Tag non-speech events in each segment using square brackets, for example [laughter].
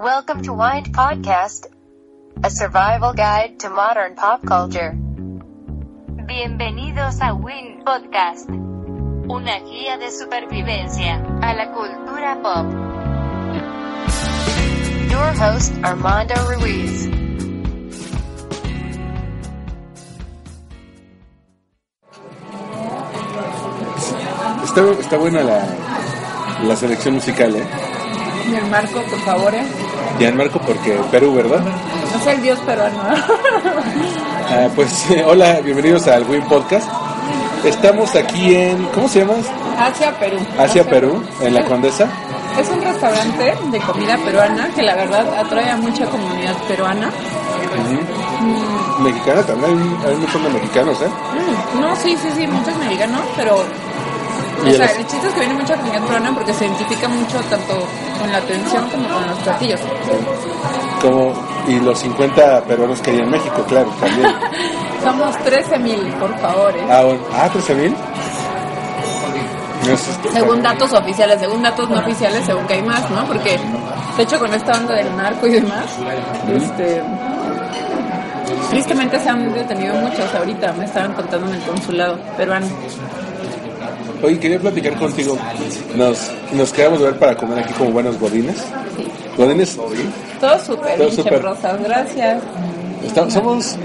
Welcome to Wind Podcast, a survival guide to modern pop culture. Bienvenidos a Win Podcast, una guía de supervivencia a la cultura pop. Your host, Armando Ruiz. Está, está buena la, la selección musical, ¿eh? Marco, por favor, ¿eh? Marco porque Perú, ¿verdad? No sé el dios peruano. [laughs] Ah, pues [laughs] hola, bienvenidos al Win Podcast. Estamos aquí en, ¿cómo se llama? Asia, Perú. Asia, Perú, en la Condesa. Es un restaurante de comida peruana que la verdad atrae a mucha comunidad peruana. Mm, Mexicana también, hay, hay de mexicanos, ¿eh? Mm, No, sí, sí, sí, muchos mexicanos, pero o sea, el- chiste es que viene mucha comunidad peruana porque se identifica mucho tanto con la atención como con los platillos. Como, y los 50 peruanos que hay en México, claro, también. [laughs] Somos 13 mil, por favor. ¿eh? Ah, bueno. ah 13 mil. Está- Según datos oficiales, según datos no oficiales, según que hay más, ¿no? Porque, de hecho, con esta onda del narco y demás, este, tristemente se han detenido muchos ahorita, me estaban contando en el consulado peruano. Oye, quería platicar contigo. Nos, nos quedamos de ver para comer aquí como buenos godines. Godines, Todo súper, Todo súper. rosas, gracias. Estamos, somos,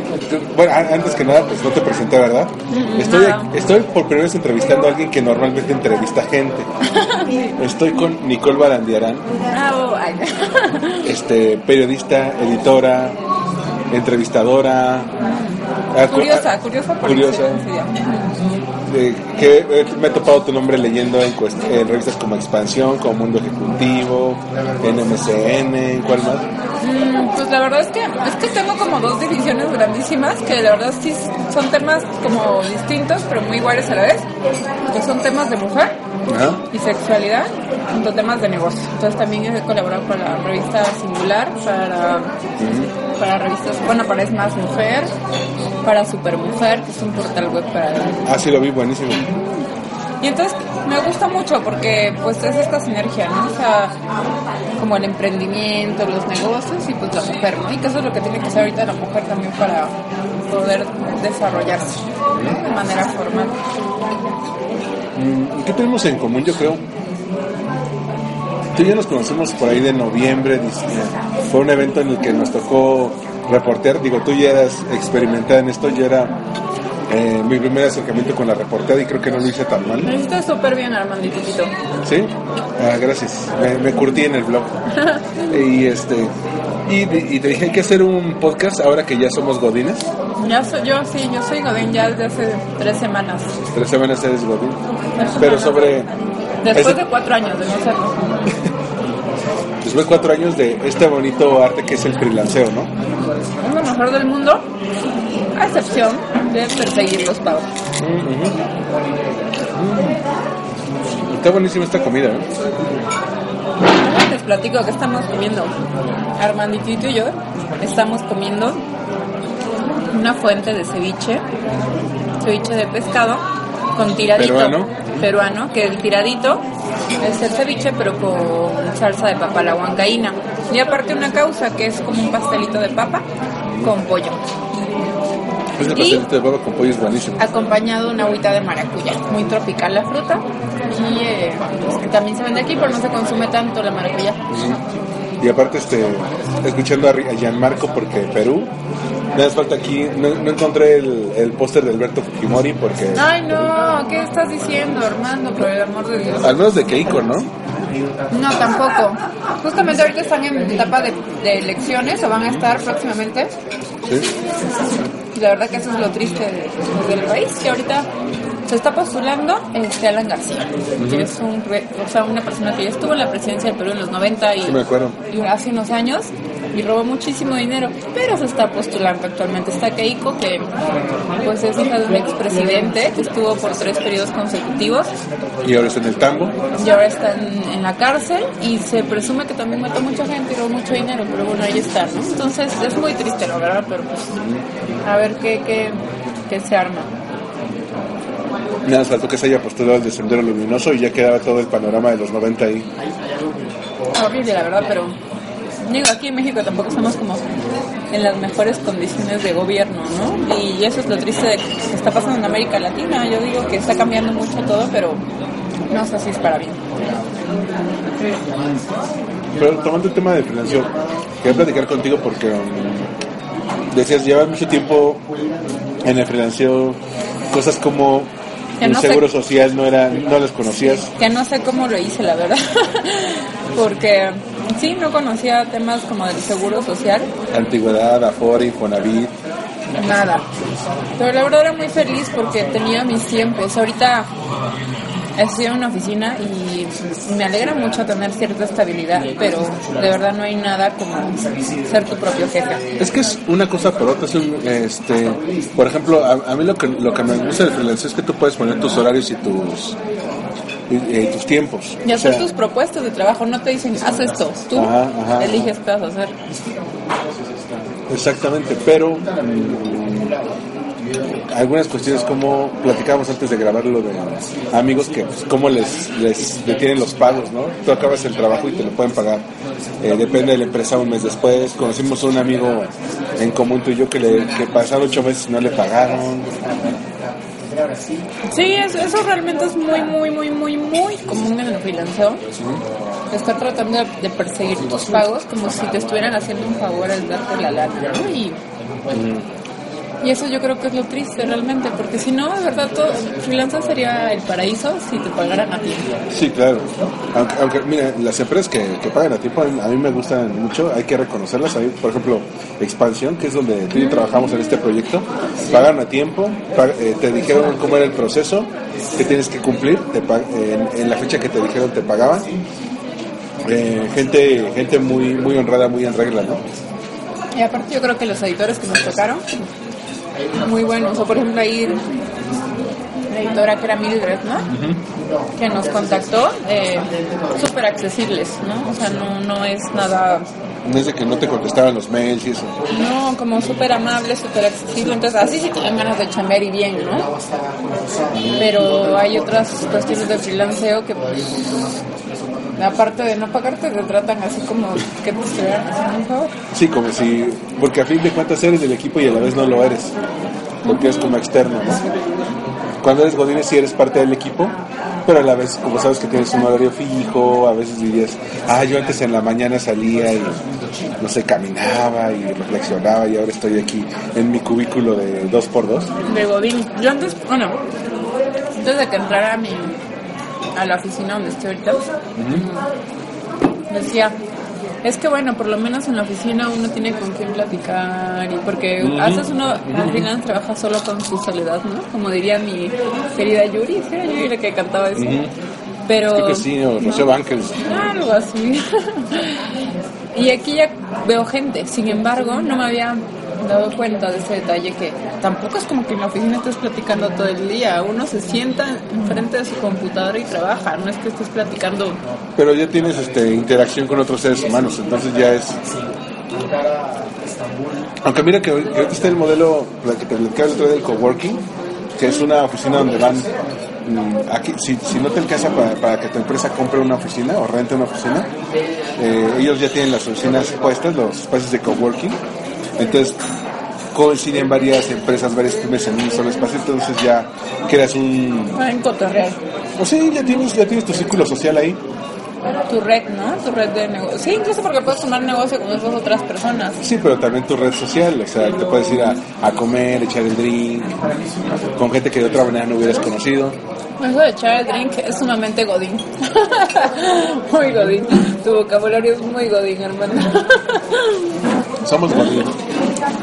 bueno, a- antes que nada, pues no te presenté, ¿verdad? Estoy, no. estoy por primera vez entrevistando a alguien que normalmente entrevista gente. [laughs] Estoy con Nicole Barandiarán, Bravo. Ay. [laughs] este, periodista, editora, entrevistadora. ah, cu- Curiosa, ah, curiosa por curiosa. Que eh, me he topado tu nombre leyendo en, en revistas como Expansión, como Mundo Ejecutivo, en MCN, ¿en ¿cuál más? Mm, Pues la verdad es que es que tengo como dos divisiones grandísimas que la verdad sí son temas como distintos pero muy iguales a la vez, que son temas de mujer Y sexualidad junto a temas de negocio. Entonces también he colaborado con la revista Singular para, para revistas, bueno, para Es Más Mujer, para Supermujer, que es un portal web para... Ah, sí, lo vi, buenísimo. Y entonces me gusta mucho porque pues es esta sinergia, ¿no? O sea, como el emprendimiento, los negocios y pues la mujer, ¿no? Y que eso es lo que tiene que ser ahorita la mujer también para poder desarrollarse ¿no? de manera formal. Mm, ¿Qué tenemos en común? Yo creo. Tú y yo nos conocimos por ahí de noviembre. Fue un evento en el que nos tocó reportear. Digo, tú ya eras experimentada en esto. Yo era eh, mi primer acercamiento con la reporteada y creo que no lo hice tan mal. Lo hiciste súper bien, Armanditito. ¿Sí? Ah, gracias. Me, me curtí en el blog. [laughs] y este. Y, y te dije hay que hacer un podcast ahora que ya somos godines. Ya soy, yo sí, yo soy Godín ya desde hace tres semanas. Tres semanas eres godín. Tres Pero sobre. Después ese- de cuatro años de no serlo. [laughs] Después de cuatro años de este bonito arte que es el freelanceo, ¿no? Es lo mejor del mundo, a excepción de perseguir los pavos. Está buenísima esta comida, ¿no? Les platico que estamos comiendo. Armanditito y yo estamos comiendo una fuente de ceviche, ceviche de pescado con tiradito. Peruano. Peruano, que el tiradito es el ceviche pero con salsa de papa la huancaína. Y aparte una causa que es como un pastelito de papa con pollo, Ese Y- pastelito de papa con pollo es buenísimo. acompañado de una agüita de maracuyá. Muy tropical la fruta y eh, pues, que también se vende aquí pero no se consume tanto la maracuyá. Y aparte, este, escuchando a Gianmarco porque Perú, me hace falta aquí, no, no encontré el, el póster de Alberto Fujimori porque, Ay, no, ¿qué estás diciendo, Armando? Por el amor de Dios. al menos de Keiko, ¿no? No, tampoco. Justamente ahorita están en etapa de, de elecciones o van a estar próximamente. Sí. La verdad que eso es lo triste de- del país, que ahorita se está postulando este Alan García, que es un, o sea, una persona que ya estuvo en la presidencia del Perú en los 90 y, Sí, hace unos años y robó muchísimo dinero, pero se está postulando actualmente. Está Keiko, que pues es hija de un expresidente que estuvo por tres periodos consecutivos Y ahora está en el tambo. y ahora está en, en la cárcel y se presume que también mató mucha gente y robó mucho dinero, pero bueno, ahí está, ¿no? Entonces es muy triste, la verdad, pero pues a ver qué, qué, qué se arma. Nada más faltó que se haya postulado el de Sendero Luminoso y ya quedaba todo el panorama de los 90 ahí. Horrible, la verdad, pero digo, aquí en México tampoco estamos como en las mejores condiciones de gobierno, ¿no? Y eso es lo triste de que está pasando en América Latina. Yo digo que está cambiando mucho todo, pero no sé si es para bien. Pero tomando el tema de freelanceo, quería platicar contigo porque um, decías, llevas mucho tiempo en el freelanceo, cosas como Que el no sé- seguro social no era, no las conocías. Que no sé cómo lo hice, la verdad. [laughs] Porque sí, no conocía temas como del seguro social, Antigüedad, Afore, Infonavit. nada. Pero la verdad era muy feliz porque tenía mis tiempos. Ahorita estoy en una oficina y me alegra mucho tener cierta estabilidad, pero de verdad no hay nada como ser tu propio jefe. Es que es una cosa por otra. es un, este, por ejemplo, a, a mí lo que, lo que me gusta del freelance es que tú puedes poner tus horarios y tus, y, y tus tiempos. Y O hacer sea, tus propuestas de trabajo, no te dicen, haz esto, tú Ajá, ajá. eliges qué vas a hacer. Exactamente, pero algunas cuestiones como platicábamos antes de grabar lo de amigos que pues, cómo les, les detienen los pagos, ¿no? Tú acabas el trabajo y te lo pueden pagar. Eh, depende de la empresa un mes después. Conocimos a un amigo en común tú y yo que le que pasaron ocho meses y no le pagaron. Sí, eso, eso realmente es muy, muy, muy, muy, muy común en el freelanceo. Estar tratando de, perseguir tus pagos como si te estuvieran haciendo un favor al darte la lana, ¿no? Y, y eso yo creo que es lo triste realmente, porque si no, de verdad, todo freelancer sería el paraíso si te pagaran a tiempo. Sí, claro. Aunque, aunque mira, las empresas que, que pagan a tiempo a mí, a mí me gustan mucho, hay que reconocerlas. Hay, por ejemplo, Expansión, que es donde tú y yo trabajamos en este proyecto, pagaron a tiempo, pag- eh, te dijeron cómo era el proceso que tienes que cumplir, te pag- en, en la fecha que te dijeron te pagaban. Eh, gente gente muy muy honrada, muy en regla, ¿no? Y aparte yo creo que los editores que nos tocaron, muy buenos. O por ejemplo ahí la editora que era Mildred, ¿no? Que nos contactó, eh, súper accesibles, ¿no? O sea, no, no es nada, No es de que no te contestaban los mails y eso. no, como súper amable, súper accesible. Entonces así sí tienen ganas de chambear y bien, ¿no? Pero hay otras cuestiones de freelanceo que pues aparte de no pagarte te tratan así como que te estuvieran haciendo un favor. Sí, como si, porque a fin de cuentas eres del equipo y a la vez no lo eres, porque eres como externo, ¿no? Cuando eres Godínez sí eres parte del equipo, pero a la vez, como sabes que tienes un horario fijo, a veces dirías, ah, yo antes en la mañana salía y, no sé, caminaba y reflexionaba y ahora estoy aquí en mi cubículo de dos por dos. de Godín. Yo antes, bueno, antes de que entrara a mi a la oficina donde estoy ahorita, decía, es que bueno, por lo menos en la oficina uno tiene con quién platicar y porque haces uno, al final trabaja solo con su soledad, ¿no? Como diría mi querida Yuri, ¿sí era Yuri la que cantaba eso? Pero... Creo que sí, o Rocío. Algo así. [laughs] y aquí ya veo gente. Sin embargo, no me había dado cuenta de ese detalle que tampoco es como que en la oficina estés platicando todo el día. Uno se sienta enfrente de su computadora y trabaja. No es que estés platicando. Pero ya tienes este, interacción con otros seres humanos, entonces ya es... Aunque mira que ahorita está el modelo, que te platicaba el otro día del coworking, que es una oficina donde van... mm, Aquí, si, si no te alcanza para, para que tu empresa compre una oficina o rente una oficina, eh, ellos ya tienen las oficinas puestas, los espacios de coworking. Entonces coinciden varias empresas, varias pymes en un solo espacio, entonces ya creas un... En cotorrear. O sí, ya tienes, ya tienes tu círculo social ahí. Tu red, ¿no? Tu red de negocio. Sí, incluso porque puedes tomar negocio con esas otras personas. Sí, pero también tu red social, o sea, te puedes ir a, a comer, echar el drink, con gente que de otra manera no hubieras conocido. Eso de echar el drink es sumamente godín. [laughs] muy godín. Tu vocabulario es muy godín, hermano. [laughs] Somos Godín.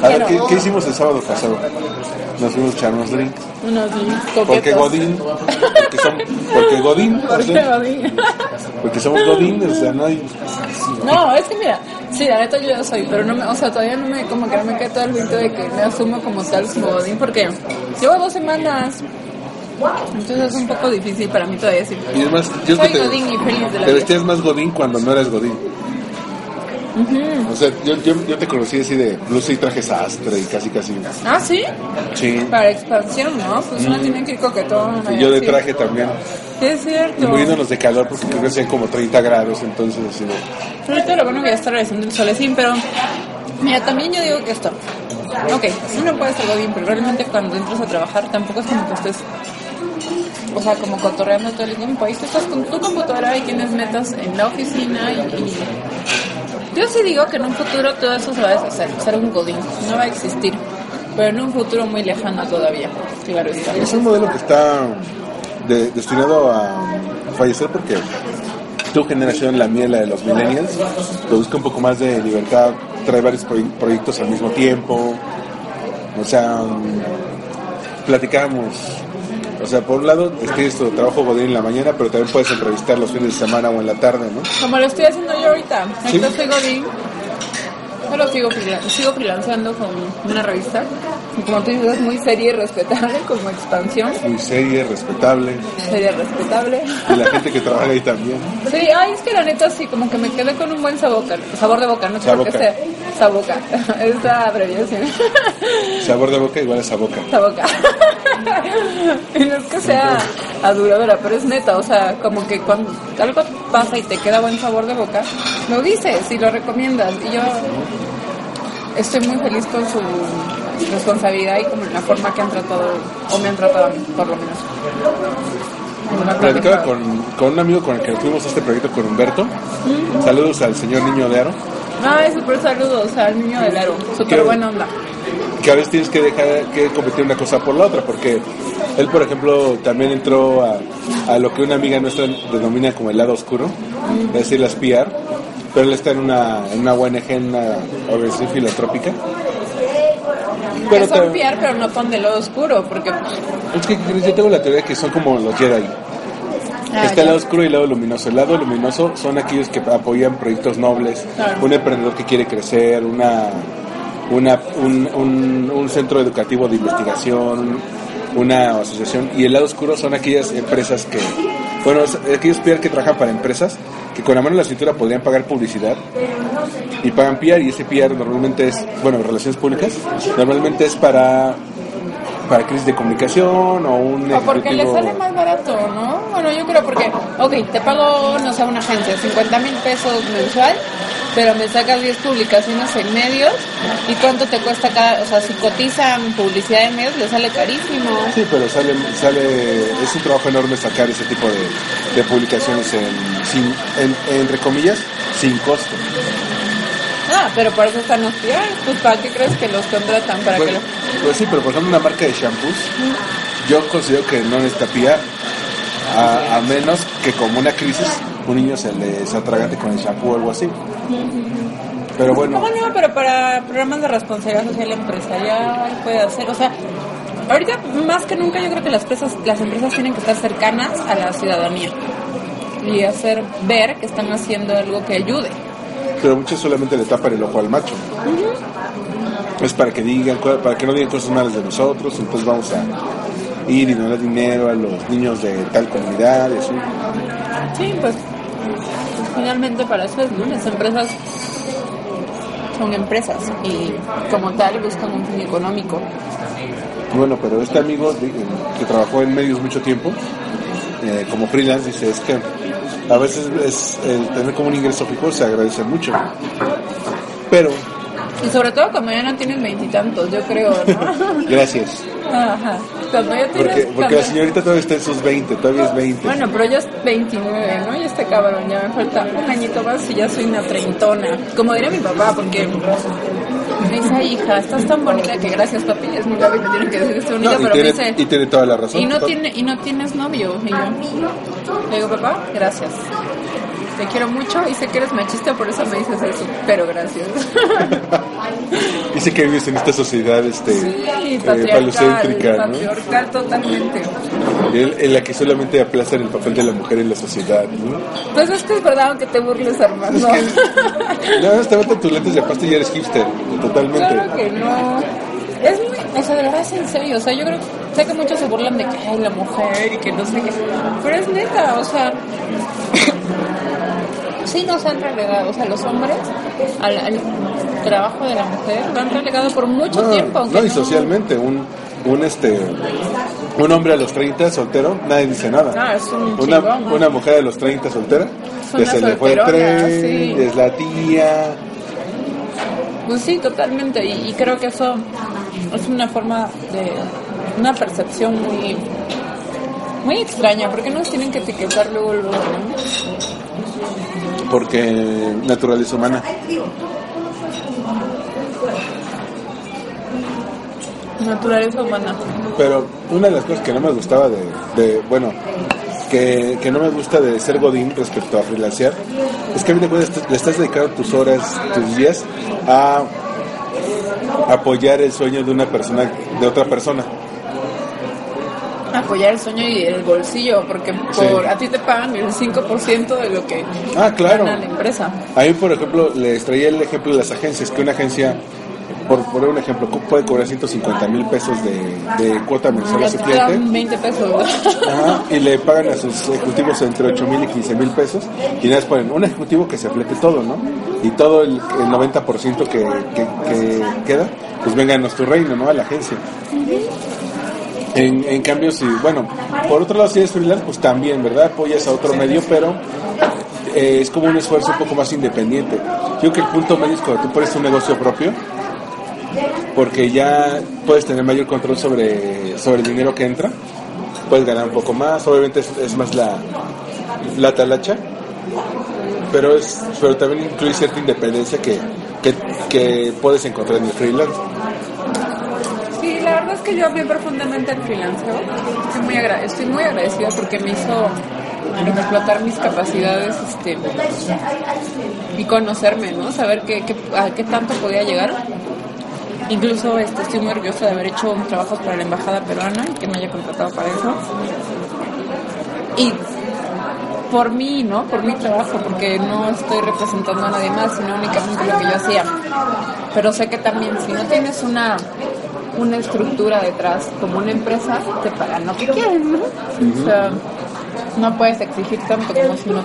A ver, ¿qué, qué hicimos el sábado pasado? Nos fuimos a echar unos drinks. Unos drinks Porque. Godín, porque, som- porque Godín, o ¿Por sea, qué godín? porque somos Godín, o sea, no hay... No, es que mira, sí, la neta yo ya soy, pero no me, o sea, todavía no me, como que no me queda todo el grito de que me asumo como tal como godín, porque llevo dos semanas. Entonces es un poco difícil para mí todavía decir. Y es más, yo Soy que godín y feliz de la te vestías más Godín cuando no eres Godín. O sea, yo, yo, yo te conocí así de blusa y traje sastre y casi casi. Ah, sí. Sí. Para expansión, ¿no? Pues uno tiene que ir coquetón. Y yo de traje también. Es Y cierto. muriéndonos de calor porque creo que hacían como 30 grados, entonces así de... Ahorita lo bueno que ya está regresando el solecín, pero mira, también yo digo que esto. Ok, sí no puede ser godín, pero realmente cuando entras a trabajar tampoco es como que estés, o sea, como cotorreando todo el tiempo. Ahí tú estás con tu computadora y tienes metas en la oficina y, Yo sí digo que en un futuro todo eso se va a deshacer, ser un godín, no va a existir, pero en un futuro muy lejano todavía, claro está. Es un modelo que está de- destinado a fallecer porque tu generación, la mía, la de los millennials, que busca un poco más de libertad, trae varios proy- proyectos al mismo tiempo. O sea, mm, platicamos. O sea, por un lado, tienes tu trabajo godín en la mañana, pero también puedes entrevistar los fines de semana o en la tarde, ¿no? Como lo estoy haciendo yo ahorita. Ahorita Sí. soy Godín. Solo sigo, sigo freelanceando con una revista. Como tú dices, es muy seria y respetable como expansión. Muy seria, respetable. Seria respetable. Y la gente que trabaja ahí también. Sí, ay, es que la neta sí, como que me quedé con un buen sabor, sabor de boca, no sé por qué Saboca. sea. Saboca. [laughs] Esta abreviación. Sabor de boca igual a esa boca. Saboca. [laughs] y no es que sea aduladora, pero es neta, o sea, como que cuando algo pasa y te queda buen sabor de boca, lo dices y lo recomiendas. Y yo estoy muy feliz con su responsabilidad y como la forma que han tratado, o me han tratado a mí, por lo menos. Platicaba con, con un amigo con el que fuimos a este proyecto con Humberto. Saludos al señor Niño de Aro. Ay, súper saludos al niño del aro, súper buena onda. que a veces tienes que dejar que competir una cosa por la otra, porque él, por ejemplo, también entró a, a lo que una amiga nuestra denomina como el lado oscuro, es decir, las PR, pero él está en una, en una ONG, en una organización filantrópica. Que son tam- PR, pero no con de lo oscuro, porque pues, es que yo tengo la teoría que son como los Jedi. ah, Está el lado oscuro y el lado luminoso. El lado luminoso son aquellos que apoyan proyectos nobles, Claro. un emprendedor que quiere crecer, una, una, un, un- un centro educativo de investigación, una asociación. Y el lado oscuro son aquellas empresas que, bueno, es- aquellos PR que trabajan para empresas que con la mano en la cintura podrían pagar publicidad y pagan PR y ese PR normalmente es, bueno, relaciones públicas, normalmente es para para crisis de comunicación o un O porque le sale más barato, ¿no? Bueno, yo creo porque, ok, te pago, no sé, una agencia, 50 mil pesos mensual, pero me sacas 10 publicaciones en medios, ¿y cuánto te cuesta cada, o sea, si cotizan publicidad en medios, le sale carísimo. Sí, pero sale, sale, es un trabajo enorme sacar ese tipo de, de publicaciones en, sin, en, entre comillas, sin costo. Ah, pero por eso están los PR, pues ¿para qué crees que los contratan? Para Pues, que lo... pues sí, pero por ejemplo una marca de shampoos, yo considero que no necesita PR, a, a menos que como una crisis un niño se les atragante con el shampoo o algo así. Pero bueno, No, no, pero para programas de responsabilidad social empresarial puede hacer, o sea, ahorita más que nunca yo creo que las empresas, las empresas tienen que estar cercanas a la ciudadanía y hacer ver que están haciendo algo que ayude. pero muchos solamente le tapan el ojo al macho. Es para que digan, para que no digan cosas malas de nosotros, entonces vamos a ir y donar dinero a los niños de tal comunidad y así. Sí, pues, finalmente para eso es, ¿no? Las empresas son empresas y como tal buscan un fin económico. Bueno, pero este amigo que trabajó en medios mucho tiempo, eh, como freelance, dice, es que a veces es, el tener como un ingreso fijo se agradece mucho. Pero, Y sobre todo cuando ya no tienes veintitantos, yo creo, ¿no? [laughs] gracias. Ajá. Ya. Porque, la señorita todavía está en sus 20, todavía es 20. Bueno, pero ya es 29, ¿no? Ya está cabrón, ya me falta un añito más y ya soy una treintona. Como diría mi papá, porque me dice, "Ay, hija, estás tan bonita que gracias, papi. Es muy grave que me tienen que decir estoy bonita, No, pero me tiene, dice... y tiene toda la razón. Y no, tiene, y no tienes novio. Y yo le digo, papá, gracias. Te quiero mucho y sé que eres machista, por eso me dices eso. Pero gracias. [laughs] Dice que vives en esta sociedad este, Sí, eh, patriarcal, falocéntrica, ¿no? totalmente. En, la que solamente aplazan el papel de la mujer en la sociedad, ¿no? Pues es que es verdad, aunque te burles, Armando. [laughs] No, te meten tus lentes de pasta y ya eres hipster, totalmente. Claro que no. Es muy, o sea, de verdad es en serio. O sea, yo creo, sé que muchos se burlan de que hay la mujer y que no sé qué. Pero es neta, o sea, sí nos han relegado, o sea, los hombres al, al trabajo de la mujer lo han relegado por mucho No, tiempo. aunque no, y socialmente, un, un este un hombre a los 30 soltero, nadie dice nada. No, es un una, chingón, ¿no? una mujer a los 30 soltera, que se le fue el tren, sí. es la tía. Pues sí, totalmente. Y, y creo que eso es una forma de. una percepción muy. muy extraña, porque nos tienen que etiquetar luego, luego, ¿no? Porque naturaleza humana. Naturaleza humana. Pero una de las cosas que no me gustaba de, de- bueno, que, que no me gusta de ser Godín respecto a freelancear, es que a mí de le estás dedicando tus horas, tus días a apoyar el sueño de una persona, de otra persona. Apoyar el sueño y el bolsillo, porque Sí. por a ti te pagan el 5% de lo que Ah, claro. gana la empresa. A mí, por ejemplo, les traía el ejemplo de las agencias, que una agencia, por poner un ejemplo, puede cobrar 150 mil pesos de, de cuota mensual a su Te cliente. dan 20 pesos. Ajá, y le pagan a sus ejecutivos entre 8 mil y 15 mil pesos y más ponen un ejecutivo que se flete todo, ¿no? Y todo el, el 90% que, que, que queda, pues venga a nuestro reino, ¿no? A la agencia. En, en cambio, si, bueno, por otro lado, si eres freelance, pues también, ¿verdad? Apoyas a otro medio, pero eh, es como un esfuerzo un poco más independiente. Yo creo que el punto medio es cuando tú pones un negocio propio, porque ya puedes tener mayor control sobre, sobre el dinero que entra, puedes ganar un poco más, obviamente es, es más la, la talacha, pero, es, pero también incluye cierta independencia que, que, que puedes encontrar en el freelance. Sí, la verdad es que yo amé profundamente el freelanceo. Estoy muy, estoy muy agradecida porque me hizo explotar mis capacidades este, y conocerme, ¿no? Saber qué, qué, a qué tanto podía llegar. Incluso este, estoy muy orgullosa de haber hecho un trabajo para la embajada peruana y que me haya contratado para eso. Y por mí, ¿no? Por mi trabajo, porque no estoy representando a nadie más, sino únicamente lo que yo hacía. Pero sé que también si no tienes una una estructura detrás, como una empresa, te pagan lo que quieren, ¿no? O sea, no puedes exigir tanto como si no,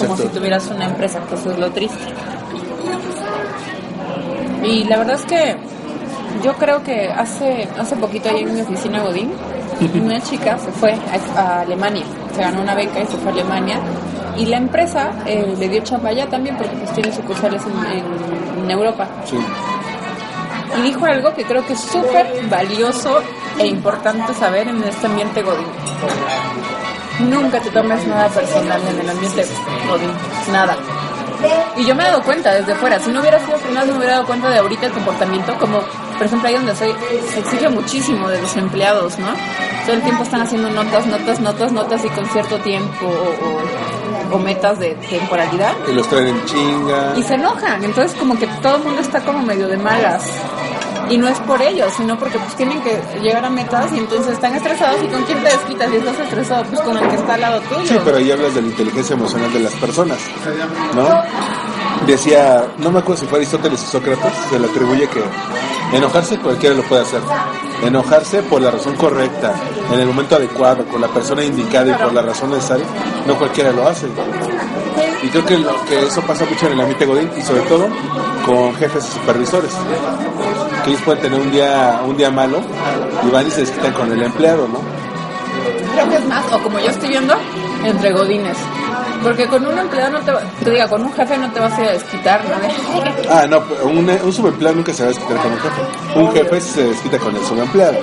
como si tuvieras una empresa, que eso es lo triste. Y la verdad es que yo creo que hace hace poquito ahí en mi oficina Godín, una chica se fue a, a Alemania, se ganó una beca y se fue a Alemania. Y la empresa eh, le dio chamba allá también porque pues tiene sucursales en, en- en Europa. Sí. Y dijo algo que creo que es súper valioso e importante saber en este ambiente Godín. Nunca te tomes nada personal en el ambiente Godín. Nada. Y yo me he dado cuenta desde fuera. Si no hubiera sido freelance, me hubiera dado cuenta de ahorita el comportamiento. Como, por ejemplo, ahí donde soy, se exige muchísimo de los empleados, ¿no? Todo el tiempo están haciendo notas, notas, notas, notas y con cierto tiempo o, o- o metas de temporalidad Y los traen en chinga. y se enojan. Entonces como que todo el mundo está como medio de malas. Y no es por ellos, sino porque pues tienen que llegar a metas y entonces están estresados y con quién te desquitas si estás estresado, pues con el que está al lado tuyo. Sí, pero ahí hablas de la inteligencia emocional de las personas, ¿no? Decía, no me acuerdo si fue Aristóteles o Sócrates, se le atribuye que enojarse cualquiera lo puede hacer. Enojarse por la razón correcta, en el momento adecuado, con la persona indicada y por la razón necesaria, no cualquiera lo hace. Y creo que, lo, que eso pasa mucho en el ambiente Godín y sobre todo con jefes y supervisores. Pueden tener un día, un día malo y van y se desquitan con el empleado, ¿no? Creo que es más, o como yo estoy viendo, entre godines. Porque con un empleado no te va, te diga, con un jefe no te vas a ir a desquitar, ¿no? De, "Ay, que- Ah, no, un, un subempleado nunca se va a desquitar con un jefe. Un jefe se desquita con el subempleado.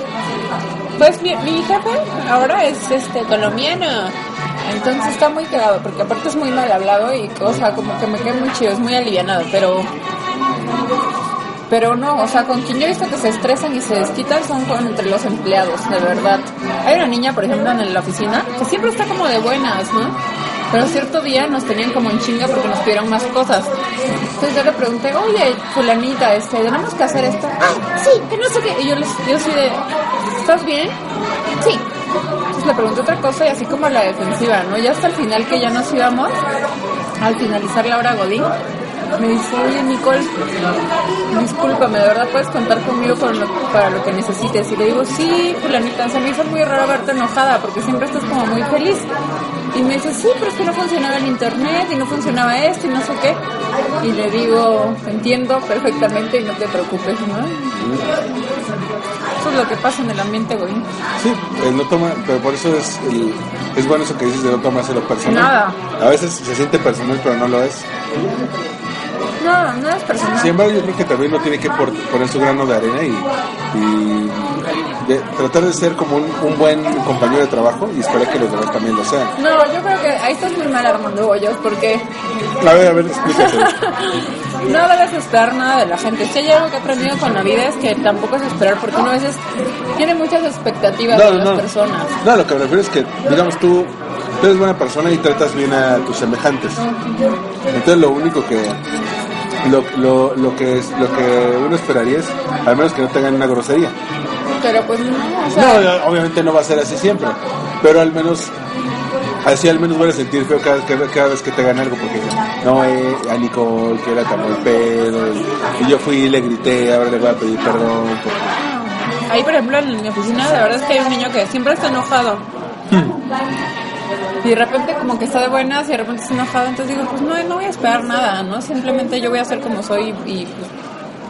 Pues mi, mi jefe ahora es este colombiano. Entonces está muy cagado, porque aparte es muy mal hablado y, o sea, como que me queda muy chido, es muy alivianado, pero. Pero no, o sea, con quien yo he visto que se estresan y se desquitan son con entre los empleados, de verdad. Hay una niña, por ejemplo, en la oficina, que siempre está como de buenas, ¿no? Pero cierto día nos tenían como en chinga porque nos pidieron más cosas. Entonces yo le pregunté, oye, fulanita, este, tenemos que hacer esto. Ah, sí, que no sé qué. Y yo les, yo así de, ¿estás bien? Sí. Entonces le pregunté otra cosa y así como a la defensiva, ¿no? Ya hasta el final que ya nos íbamos, al finalizar la hora Godín, me dice, oye Nicole, discúlpame, de verdad puedes contar conmigo para lo, para lo que necesites. Y le digo, sí, fulanita, se me hizo muy raro verte enojada porque siempre estás como muy feliz. Y me dice, sí, pero es que no funcionaba el internet y no funcionaba esto y no sé qué. Y le digo, entiendo perfectamente y no te preocupes, ¿no? Eso es lo que pasa en el ambiente, güey. Sí, no toma, pero por eso es, el- es bueno eso que dices de no tomárselo personal. Nada. A veces se siente personal, pero no lo es. No, no es personal. Sin embargo, yo creo que también uno tiene que por- poner su grano de arena y, y de- tratar de ser como un, un buen compañero de trabajo y esperar que los demás también lo sean. No, yo creo que ahí estás muy mal Armando Hoyos porque A ver, a ver, explícate. [laughs] no debes esperar nada de la gente. Si hay algo que he aprendido con la vida es que tampoco es esperar porque uno a veces tiene muchas expectativas No, de no, las no. personas. No, lo que me refiero es que, digamos, tú, tú eres buena persona y tratas bien a tus semejantes. Entonces, lo único que. Lo, lo, lo que es, lo que uno esperaría es al menos que no tengan una grosería. Pero pues no, o No, sea, obviamente no va a ser así siempre, pero al menos así al menos voy a sentir feo cada, cada, cada vez que te hagan algo porque no, eh, a Nicole que era tan buen pedo y, y yo fui y le grité, ahora le voy a pedir perdón. porque- ahí por ejemplo en mi oficina la verdad es que hay un niño que siempre está enojado. Y de repente como que está de buenas y de repente está enojado, entonces digo, pues no, no voy a esperar nada, ¿no? Simplemente yo voy a ser como soy y pues,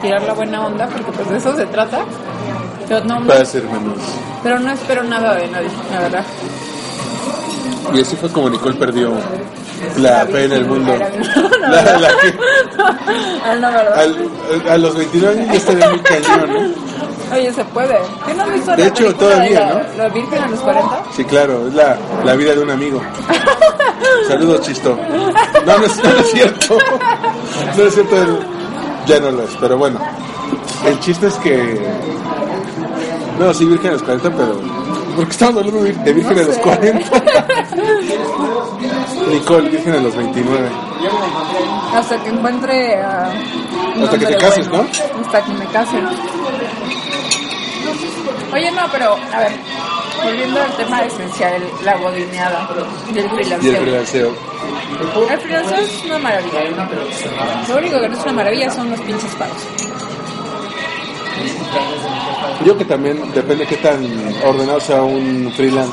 tirar la buena onda porque pues de eso se trata. Pero no, Para ser menos. pero no espero nada de nadie, la verdad. Y así fue como Nicole perdió la fe en el mundo. A los 29 años ya estaría muy cañón, ¿no? Oye, se puede. ¿Qué no visto De la hecho, todavía, de la, ¿no? la Virgen a los 40? Sí, claro, es la, la vida de un amigo. Saludos, Chisto. No, no es, no es cierto. No es cierto, el- ya no lo es, pero bueno. El chiste es que. No, sí, Virgen a los 40, pero. Porque estamos hablando de Virgen a los 40. [laughs] Nicole, Virgen a los 29. Hasta que encuentre a... un Hasta que te cases, bueno. Hasta que me case. Oye, no, pero, a ver, volviendo al tema esencial, la godineada y el Y el freelanceo. freelanceo. El freelanceo es una maravilla. Lo único que no es una maravilla son los pinches pagos. Yo que también depende qué tan ordenado sea un freelance.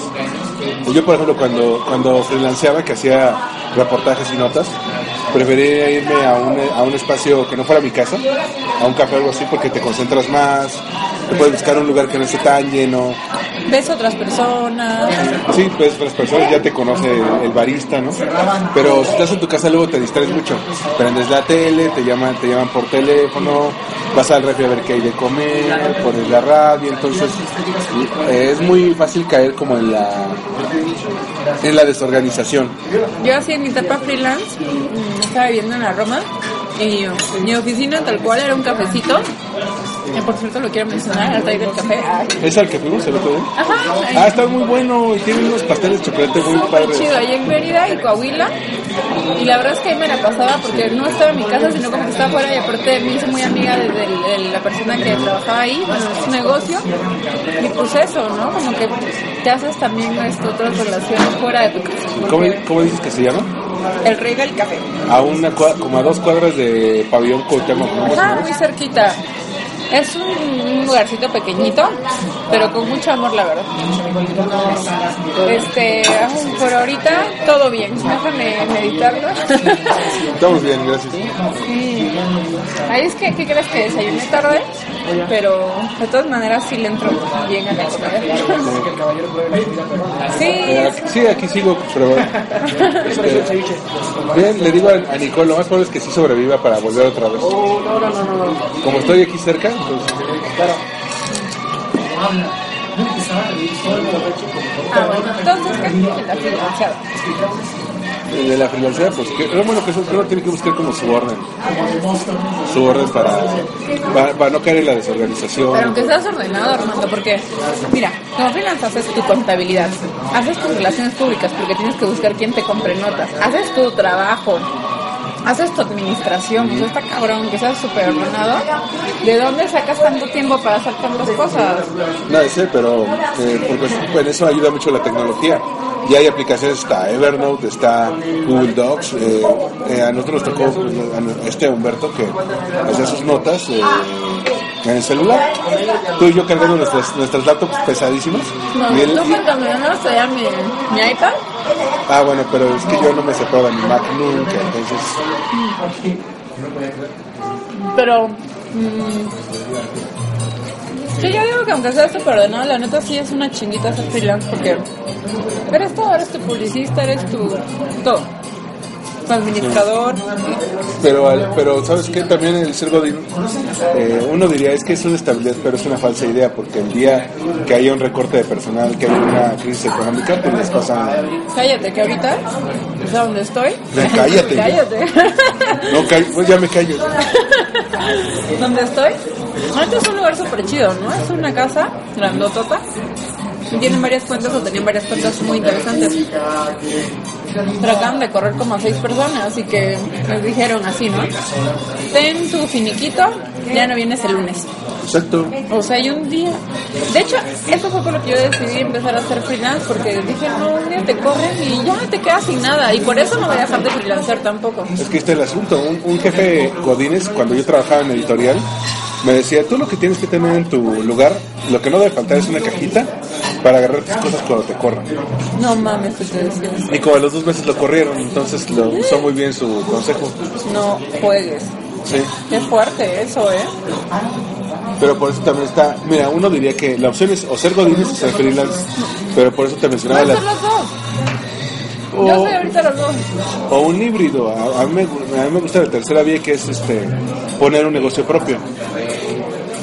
Yo, por ejemplo, cuando, cuando freelanceaba, que hacía reportajes y notas, prefería irme a un, a un espacio que no fuera mi casa, a un café o algo así, porque te concentras más, te puedes buscar un lugar que no esté tan lleno. Ves otras personas. Sí, pues las personas ya te conoce el, el barista, ¿no? Pero si estás en tu casa luego te distraes mucho. Prendes la tele, te llaman, te llaman por teléfono, vas al refri a ver qué hay de comer, pones la radio, entonces eh, es muy fácil caer como en la en la desorganización. Yo así en mi etapa freelance mm, estaba viviendo en la Roma y mi oficina tal cual era un cafecito. Que por cierto lo quiero mencionar, al del café. Ay. ¿Es al que fuimos el otro día? Ajá, Ah, está muy bueno y tiene unos pasteles de chocolate muy padres. chido, ahí en Mérida y Coahuila. Y la verdad es que ahí me la pasaba porque no estaba en mi casa, sino como que estaba afuera y aparte me hice muy amiga de, de- de la persona que trabajaba ahí, bueno, es un negocio. Y pues eso, ¿no? Como que te haces también esto, otras relaciones fuera de tu casa. ¿Cómo, cómo dices que se llama? El rey del café. A una como a dos cuadras de Pabellón Cuauhtémoc, ¿no? Ajá, muy cerquita. Es un, lugarcito pequeñito, pero con mucho amor, la verdad. Este, por ahorita todo bien. Déjame meditarlo. Estamos bien, gracias. Sí. Ahí es que, ¿qué crees que desayuné tarde? Pero de todas maneras sí le entro bien a la comida. Sí, Eh, sí, aquí sigo, pero este, bien, le digo a, a Nicole, lo más probable es que sí sobreviva para volver otra vez. Como estoy aquí cerca, entonces, ah, bueno, entonces, ¿qué es la eh, de la freelancera, pues que, lo bueno que eso uno tiene que buscar como su orden. Su orden para, para, no caer en la desorganización. Pero aunque seas ordenado, Armando, porque, mira, como freelance haces tu contabilidad, haces tus relaciones públicas porque tienes que buscar quién te compre notas, haces tu trabajo, haces tu administración, pues está cabrón que seas súper ordenado. ¿De dónde sacas tanto tiempo para hacer tantas cosas? No sé, pero eh, porque en eso ayuda mucho la tecnología. ya hay aplicaciones, está Evernote, está Google Docs. eh, eh, a nosotros nos tocó a este Humberto que hacía sus notas eh, en el celular. Tú y yo cargando nuestras, nuestras laptops pesadísimas. No, Y él- tú cuando yo no mi, mi iPad, ah, bueno, pero es que yo no me separaba de mi Mac nunca, entonces. pero... mm, sí, yo digo que aunque sea esto ordenado, la neta sí es una chinguita ser freelance porque eres todo, eres tu publicista, eres tu todo. Administrador. Pero, pero ¿sabes qué? También el ser Godín, eh, uno diría es que es una estabilidad, pero es una falsa idea, porque el día que haya un recorte de personal, que haya una crisis económica, pues les pasa... Cállate, que ahorita, o sea, donde estoy. Ya, cállate. cállate. No, ca- pues ya me callo. donde estoy. Ahorita es un lugar súper chido, ¿no? Es una casa grandotota. Tienen varias cuentas o tenían varias cuentas muy interesantes. Pero acaban de correr como a seis personas, así que les dijeron así, ¿no? Ten tu finiquito, ya no vienes el lunes. Exacto. O sea, hay un día. De hecho, eso fue por lo que yo decidí empezar a hacer freelance, porque dije, no, un día te corren y ya te quedas sin nada. Y por eso no voy a dejar de freelancer tampoco. Es que este es el asunto. Un, un jefe Godínez, cuando yo trabajaba en editorial, me decía, tú lo que tienes que tener en tu lugar, lo que no debe faltar es una cajita para agarrar tus cosas cuando te corran. No mames, que te decía. Y como a los dos meses lo corrieron, entonces lo usó muy bien su consejo. No juegues. Sí. Qué fuerte eso, ¿eh? Pero por eso también está, mira, uno diría que la opción es o ser godines o ser freelance, pero por eso te mencionaba la, los dos. Yo o, soy ahorita los dos. o un híbrido. A, mí, a mí me gusta la tercera vía que es este poner un negocio propio.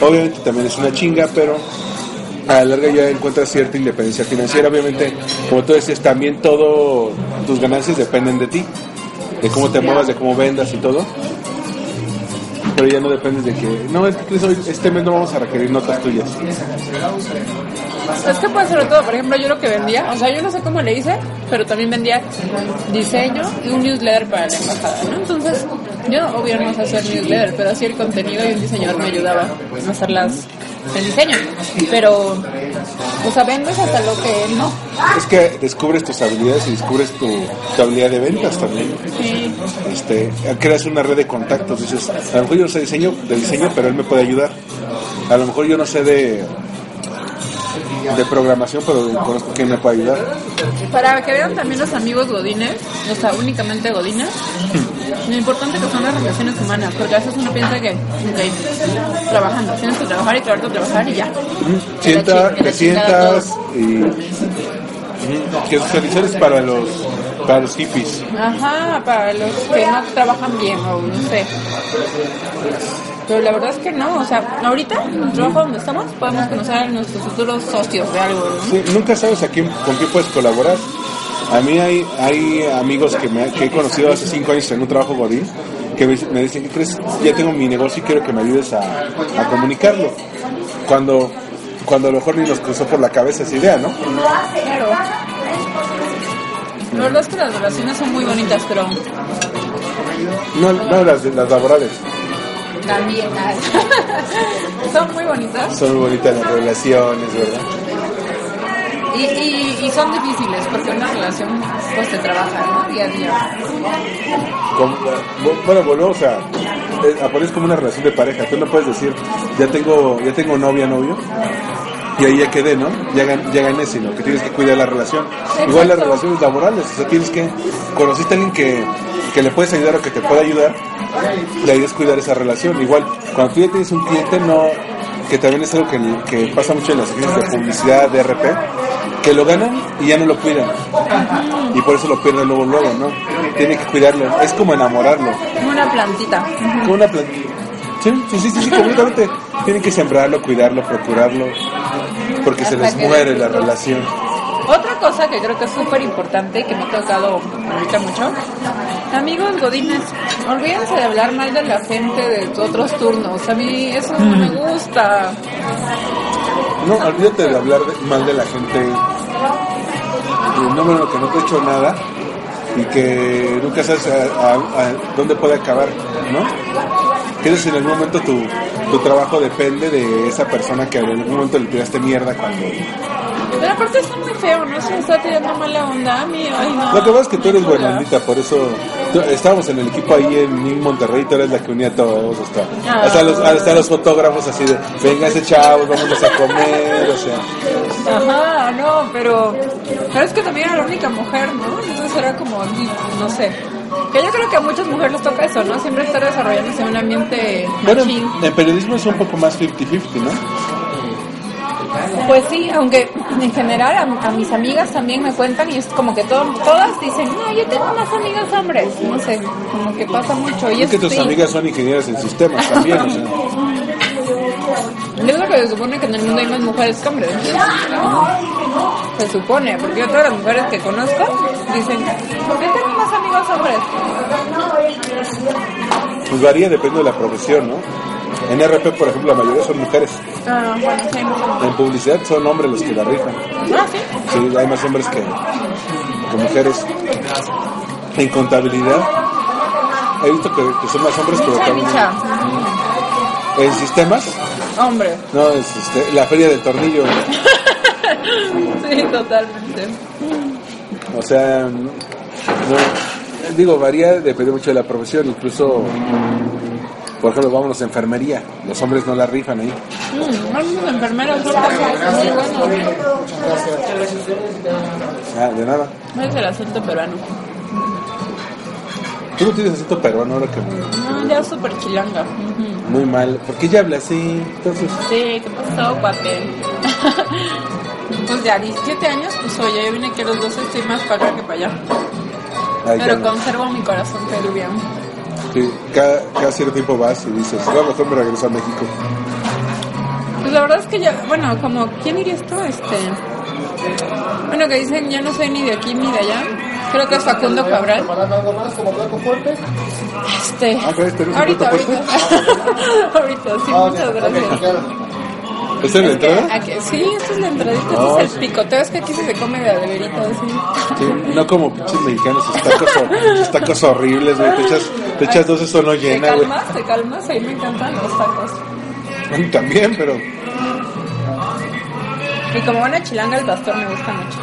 Obviamente también es una chinga, pero a la larga ya encuentras cierta independencia financiera. Obviamente, como tú decías, también todo tus ganancias dependen de ti, de cómo te muevas, de cómo vendas y todo. Pero ya no dependes de que, no, es que este mes no vamos a requerir notas tuyas. Es que puede ser todo. Por ejemplo, yo lo que vendía, o sea, yo no sé cómo le hice, pero también vendía diseño y un newsletter para la embajada, ¿no? Entonces, yo obvio no sé hacer newsletter, pero hacía el contenido y un diseñador me ayudaba a hacer las, el diseño. Pero, o sea, vendes hasta lo que no. Es que descubres tus habilidades y descubres tu, tu habilidad de ventas también. Sí. Este, creas una red de contactos. Dices, a lo mejor yo no sé diseño, de diseño, pero él me puede ayudar. A lo mejor yo no sé de de programación, pero conozco quién me puede ayudar. Para que vean también los amigos godines, o sea, únicamente godines, lo importante que son las relaciones humanas, porque a veces uno piensa que, trabajando, tienes que trabajar y trabajar, trabajar y ya. Sienta, te sientas y que socializar es para los para los hippies. Ajá, para los que no trabajan bien o no sé. Pero la verdad es que no, o sea, ahorita en el trabajo donde estamos podemos conocer a nuestros futuros socios de algo, ¿no? Sí, nunca sabes a quién, con quién puedes colaborar. A mí hay, hay amigos que, me, que he conocido hace cinco años en un trabajo godín que me, me dicen, ¿qué crees? Ya tengo mi negocio y quiero que me ayudes a, a comunicarlo. Cuando, cuando a lo mejor ni nos cruzó por la cabeza esa idea, ¿no? Claro. La verdad es que las relaciones son muy bonitas, pero No, no las, las laborales. también [laughs] son muy bonitas Son muy bonitas las relaciones, ¿verdad? y, y, y son difíciles porque una relación pues te trabaja ¿no? día a día. Bueno, volvemos a, eh, a poner como una relación de pareja. Tú no puedes decir, ya tengo, ya tengo novia, novio, y ahí ya quedé, ¿no? Ya, ya gané, sino que tienes que cuidar la relación. Igual las relaciones laborales, o sea, tienes que, conociste a alguien que, que le puedes ayudar o que te puede ayudar, la idea es cuidar esa relación. Igual, cuando tú ya tienes un cliente, no, que también es algo que, que pasa mucho en las agencias de publicidad, de RP, que lo ganan y ya no lo cuidan. Y por eso lo pierden luego, luego, ¿no? Tienen que cuidarlo. Es como enamorarlo. Como una plantita. Como una planta. Sí, sí, sí, sí, sí, completamente. [laughs] Tienen que sembrarlo, cuidarlo, procurarlo, porque se les muere la relación. Otra cosa que creo que es súper importante, que me ha tocado ahorita mucho, amigos godines, olvídense de hablar mal de la gente de otros turnos. A mí eso no me gusta. No, olvídate de hablar de- mal de la gente, un número que no te ha hecho nada y que nunca sabes a, a- a dónde puede acabar, ¿no? Que si en algún momento tu, tu trabajo depende de esa persona que en algún momento le tiraste mierda cuando, Pero aparte está muy feo, ¿no? Se me está tirando mala onda a mí. Ay, no. Lo que pasa es que tú eres Hola. buenandita, por eso tú- estábamos en el equipo ahí en Monterrey, tú eres la que unía a todos, hasta, Ah. hasta, los, hasta los fotógrafos así de, venga ese chavo, vámonos a comer, o sea, Ajá, no, pero, pero es que también era la única mujer, ¿no? Entonces era como, no sé. Que yo creo que a muchas mujeres les toca eso, ¿no? Siempre estar desarrollándose en un ambiente bueno, machín. en periodismo es un poco más 50-50, ¿no? Pues sí, aunque en general a, a mis amigas también me cuentan y es como que todo, todas dicen, no, yo tengo más amigas hombres. No sé, como que pasa mucho. Y Es que tus sí. amigas son ingenieras en sistemas también, o sea, Yo creo que se supone que en el mundo hay más mujeres que hombres. Se supone, porque yo todas las mujeres que conozco dicen, ¿por qué tengo hombres? pues varía, depende de la profesión, ¿no? En RP, por ejemplo, la mayoría son mujeres. Ah, bueno, sí hay mujeres. En publicidad son hombres los que la rifan. Ah, sí. Sí, hay más hombres que, que mujeres. En contabilidad, he visto que, que son más hombres que contabilidad. micha. En sistemas, Hombre. no, es este, la feria del tornillo. [laughs] Sí, totalmente. O sea, no, digo, varía, depende mucho de la profesión. Incluso, por ejemplo, vámonos a enfermería. Los hombres no la rifan ahí. Mm, algunos enfermeros son muy buenos. Ah, de nada. No es el acento peruano. Tú no tienes acento peruano ahora que me- No, ya súper chilanga. Muy mal. ¿Por qué ella habla así? Entonces, Sí, ¿qué pasó, cuate? [laughs] pues ya, 17 años, pues oye, yo vine a los 12, estoy más para acá que para allá. Pero no. conservo mi corazón peruviano. Sí, cada, cada cierto tiempo vas y dices, a lo mejor me regreso a México. Pues la verdad es que ya, bueno, como, ¿quién diría esto? Este, bueno, que dicen, ya no soy ni de aquí ni de allá. Creo que es Facundo Cabral. Este, Ah, ¿traes Perú ahorita, ahorita. [laughs] ahorita, sí, muchas gracias. ¿Esta es la entrada? aquí- sí, esta es la entradita, No, este es sí. el picoteo, es que aquí se come de a de verita, así. Sí, no como pinches mexicanos, tacos, tacos horribles, güey. Te echas, te echas dos, eso no ¿Te llena, güey. calmas? ¿Te calmas? A mí me encantan los tacos. También, pero Y como buena chilanga, el pastor me gusta mucho.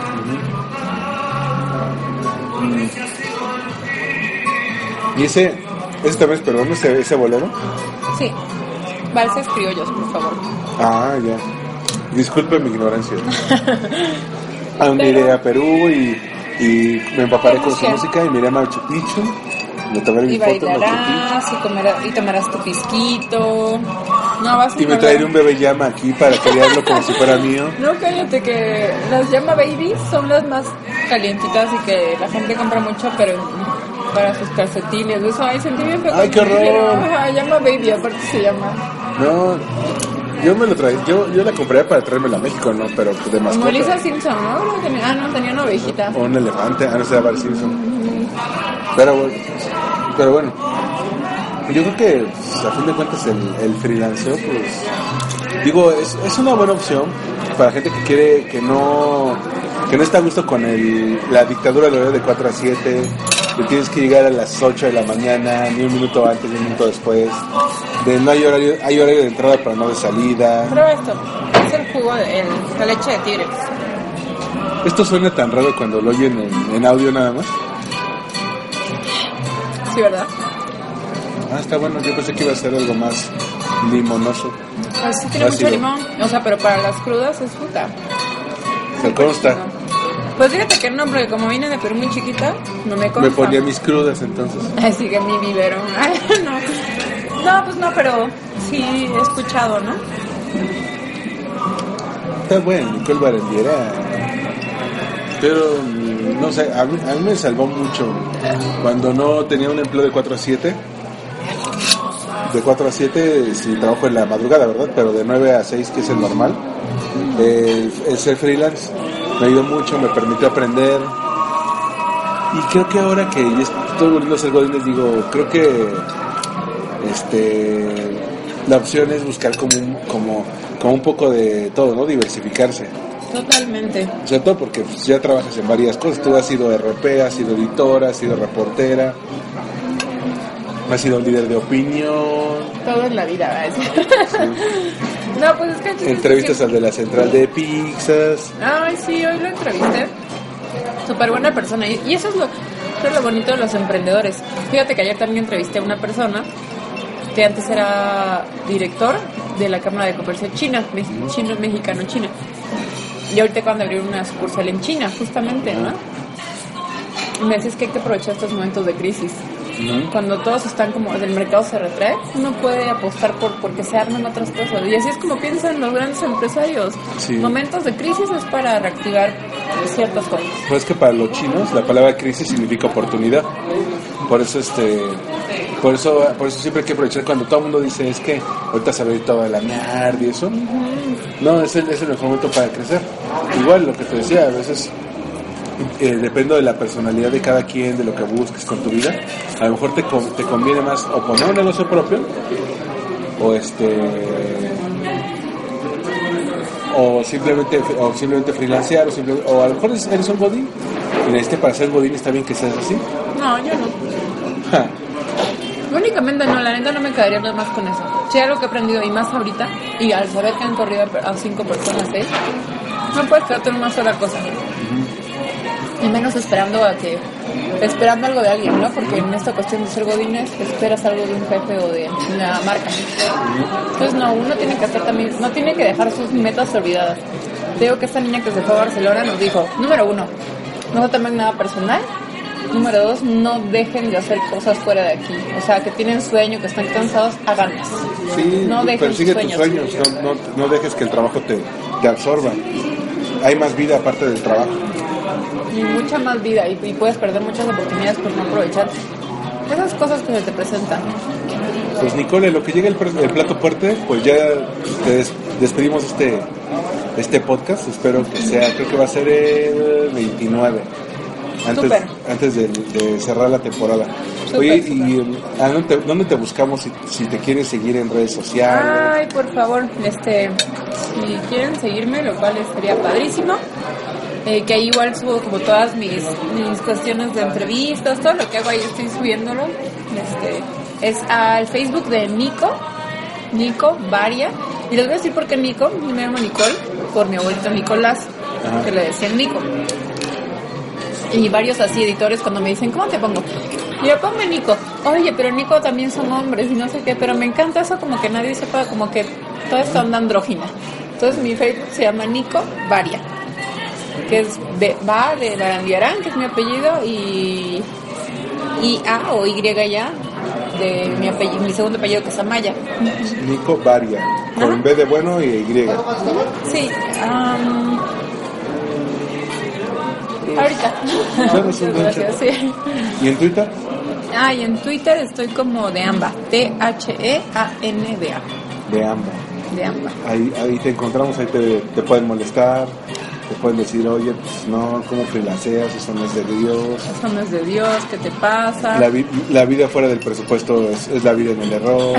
¿Y ese, ese también es peruano, ese, ese bolero? Sí. Valses criollos, por favor. Ah, ya. Disculpe mi ignorancia. [laughs] Aún iré a Perú y, y me empaparé con su música y me iré a Machu Picchu. Me tomaré mi Y foto en Machu bailarás y, comerás, y tomarás tu pisquito. No, vas a. Y me traeré un bebé llama aquí para criarlo como si fuera mío. [laughs] No, cállate que las llama babies son las más calientitas y que la gente compra mucho, pero para sus calcetines. Eso, ay, sentí bien feo. Ay, qué dijeron, horror. Ajá, llama baby, aparte se llama. No, yo me lo traí, yo, yo la compré para traérmela a México, no, pero de Como mascota. Lisa Simpson, ¿no? Tenía- ah, no, tenía una ovejita. O un elefante, ah, no sé, Bart Simpson. Pero, bueno, pero bueno, yo creo que pues, a fin de cuentas el, el freelanceo, pues, digo, es, es una buena opción para gente que quiere, que no, que no está a gusto con el, la dictadura del horario de 4 a 7, tienes que llegar a las 8 de la mañana, ni un minuto antes, ni un minuto después, de no hay horario, hay horario de entrada pero no de salida. Prueba esto. Es el jugo de el- la leche de tigre. Esto suena tan raro cuando lo oyen en, en audio nada más. Sí, ¿verdad? Ah, está bueno, yo pensé que iba a ser algo más limonoso. Pues sí tiene Ácido. mucho limón. O sea, pero para las crudas es fruta. ¿Te consta? Pues fíjate que no, porque como vine de Perú muy chiquita, no me consta. Me ponía mis crudas entonces. Así que mi biberón. [laughs] Ay, no. No, pues no, pero sí he escuchado, ¿no? Está bueno, Nicole Barendiera. Pero, no sé, a mí, a mí me salvó mucho cuando no tenía un empleo de 4 a 7. De 4 a 7, si trabajo en la madrugada, ¿verdad? Pero de 9 a 6, que es el normal. El, el ser freelance me ayudó mucho, me permitió aprender. Y creo que ahora que ya estoy volviendo a ser godín, les digo, creo que este la opción es buscar como un, como, como un poco de todo, ¿no? Diversificarse. Totalmente. Sobre todo porque pues, ya trabajas en varias cosas. Tú has sido RP, has sido editora, has sido reportera. Has sido líder de opinión. Todo en la vida, ¿verdad? [laughs] no, pues es que... es Entrevistas que- al de la central de pizzas. Ay, sí, hoy lo entrevisté. Súper buena persona. Y eso es, lo, eso es lo bonito de los emprendedores. Fíjate que ayer también entrevisté a una persona que antes era director de la Cámara de Comercio China, chino, mexicano, China. Y ahorita cuando abrir una sucursal en China, justamente, ¿no? Y me decís que hay que aprovechar estos momentos de crisis. Cuando todos están como, el mercado se retrae, uno puede apostar por porque se arman otras cosas. Y así es como piensan los grandes empresarios. Sí. Momentos de crisis es para reactivar ciertas cosas. Pues que para los chinos la palabra crisis significa oportunidad. Por eso este por eso por eso siempre hay que aprovechar cuando todo el mundo dice es que ahorita se va a ir toda la mierda y eso. No, es el, es el mejor momento para crecer. Igual lo que te decía, a veces eh, depende de la personalidad de cada quien, de lo que busques con tu vida. A lo mejor te, te conviene más o poner un negocio propio o este o simplemente o simplemente freelancear o, simple- o a lo mejor eres un godín y necesitas para ser godín está bien que seas así No, yo no. Ja. Únicamente no, la neta no me quedaría nada más con eso. Si algo que he aprendido y más ahorita, y al saber que han corrido a cinco personas, seis, no puedes quedarte en una sola cosa. Y menos esperando a que, esperando algo de alguien, ¿no? Porque en esta cuestión de ser godines, esperas algo de un jefe o de una marca. Entonces no, uno tiene que hacer también, no tiene que dejar sus metas olvidadas. Te Digo que esta niña que se fue a Barcelona nos dijo, número uno, no se tomen nada personal. Número dos, no dejen de hacer cosas fuera de aquí. O sea, que tienen sueño, que están cansados, háganlas. sí No dejen persigue sus tus sueños. sueños no, no, no dejes que el trabajo te, te absorba hay más vida aparte del trabajo Y mucha más vida. Y, y puedes perder muchas oportunidades por no aprovechar esas cosas que se te presentan. pues Nicole lo que llega el, el plato fuerte pues ya te des- despedimos este este podcast espero que sea creo que va a ser el 29 antes, antes de, de cerrar la temporada. Súper, Oye, súper. ¿y um, ¿a dónde, te, dónde te buscamos si, si te quieres seguir en redes sociales? Ay, por favor, este, si quieren seguirme, lo cual sería padrísimo. Eh, que ahí igual subo como todas mis, mis cuestiones de entrevistas, todo lo que hago ahí estoy subiéndolo. Este, es al Facebook de Nico, Nico Varia. Y les voy a decir por qué Nico, me llamo Nicole, por mi abuelito Nicolás, Ajá. que le decían Nico. Y varios así editores cuando me dicen, ¿cómo te pongo? Y yo ponme Nico. Oye, pero Nico también son hombres y no sé qué, pero me encanta eso como que nadie sepa, como que toda esta onda andrógina. Entonces mi Facebook se llama Nico Varia, que es va de Barandiarán, que es mi apellido, y, y A o Y ya, de mi apellido, mi segundo apellido que es Amaya. Nico Varia, con Ajá. B de bueno y Y. Sí, am, ahorita. Gracias, sí. ¿Y en Twitter? Ah, y en Twitter estoy como de Amba, T-H-E-A-N-B-A, De ambas. de Amba. Ahí, ahí te encontramos, ahí te, te pueden molestar, te pueden decir, oye, pues no, ¿cómo freelanceas? Eso no es de Dios. Eso no es de Dios, ¿qué te pasa? La, vi- la vida fuera del presupuesto es, es la vida en el error.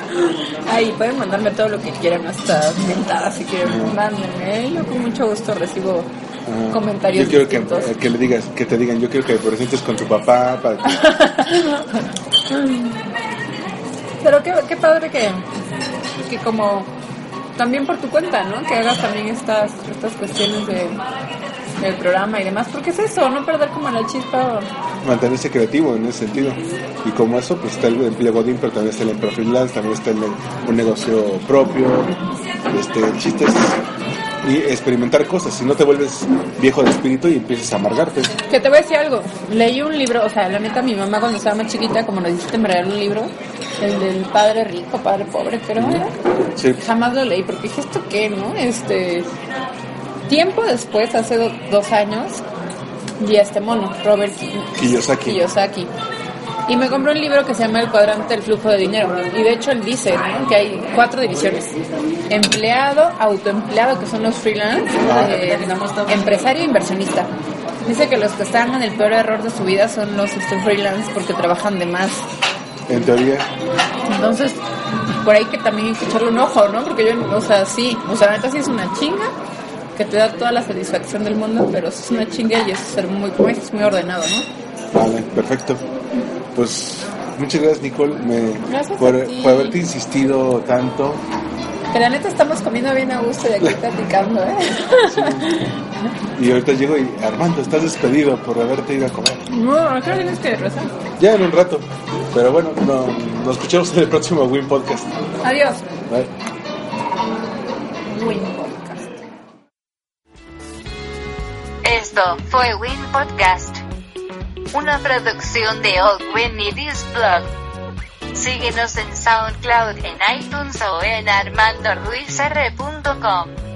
[laughs] Ahí pueden mandarme todo lo que quieran, hasta mentadas si quieren, mándenme. Yo con mucho gusto recibo Ah, comentarios Yo quiero que, distintos. que le digas, que te digan, yo quiero que te presentes con tu papá para que [laughs] Pero qué, qué padre que, que como también por tu cuenta, ¿no? Que hagas también estas, estas cuestiones de, del programa y demás, porque es eso, no perder como la chispa. mantenerse creativo en ese sentido. Y como eso, pues está el empleo Godín, pero también está el empleo freelance, también está el un negocio propio. Este, el chiste es y experimentar cosas, si no te vuelves viejo de espíritu y empiezas a amargarte. Que te voy a decir algo, leí un libro, o sea, la neta mi mamá cuando estaba más chiquita, como nos dijiste, me regaló un libro, el del padre rico, padre pobre, pero era- Sí, jamás lo leí porque dije, ¿esto qué, no? Este, tiempo después, hace do- dos años, vi a este mono, Robert Ki- Kiyosaki. Kiyosaki. Y me compré un libro que se llama El cuadrante del flujo de dinero. Y de hecho él dice ¿no? que hay cuatro divisiones. Empleado, autoempleado, que son los freelance, Ah. eh, empresario e inversionista. Dice que los que están en el peor error de su vida son los freelance porque trabajan de más. En teoría, Entonces, por ahí que también hay que echarle un ojo, ¿no? Porque yo, o sea, sí, o sea, la neta sí es una chinga que te da toda la satisfacción del mundo, pero es una chinga y es ser muy, muy ordenado, ¿no? vale, perfecto. Pues Muchas gracias, Nicole, me, Gracias por, haberte insistido tanto. Que la neta estamos comiendo bien a gusto y aquí [laughs] platicando, ¿eh? Y ahorita llego y, Armando, estás despedido por haberte ido a comer. No, ¿a qué hora tienes que rezar? Ya en un rato. Pero bueno, no- nos escuchamos en el próximo Win Podcast. Adiós. Bye. Win Podcast. Esto fue Win Podcast, una producción de Old Win News Blog. Síguenos en SoundCloud, en iTunes o en armandoruizr.com.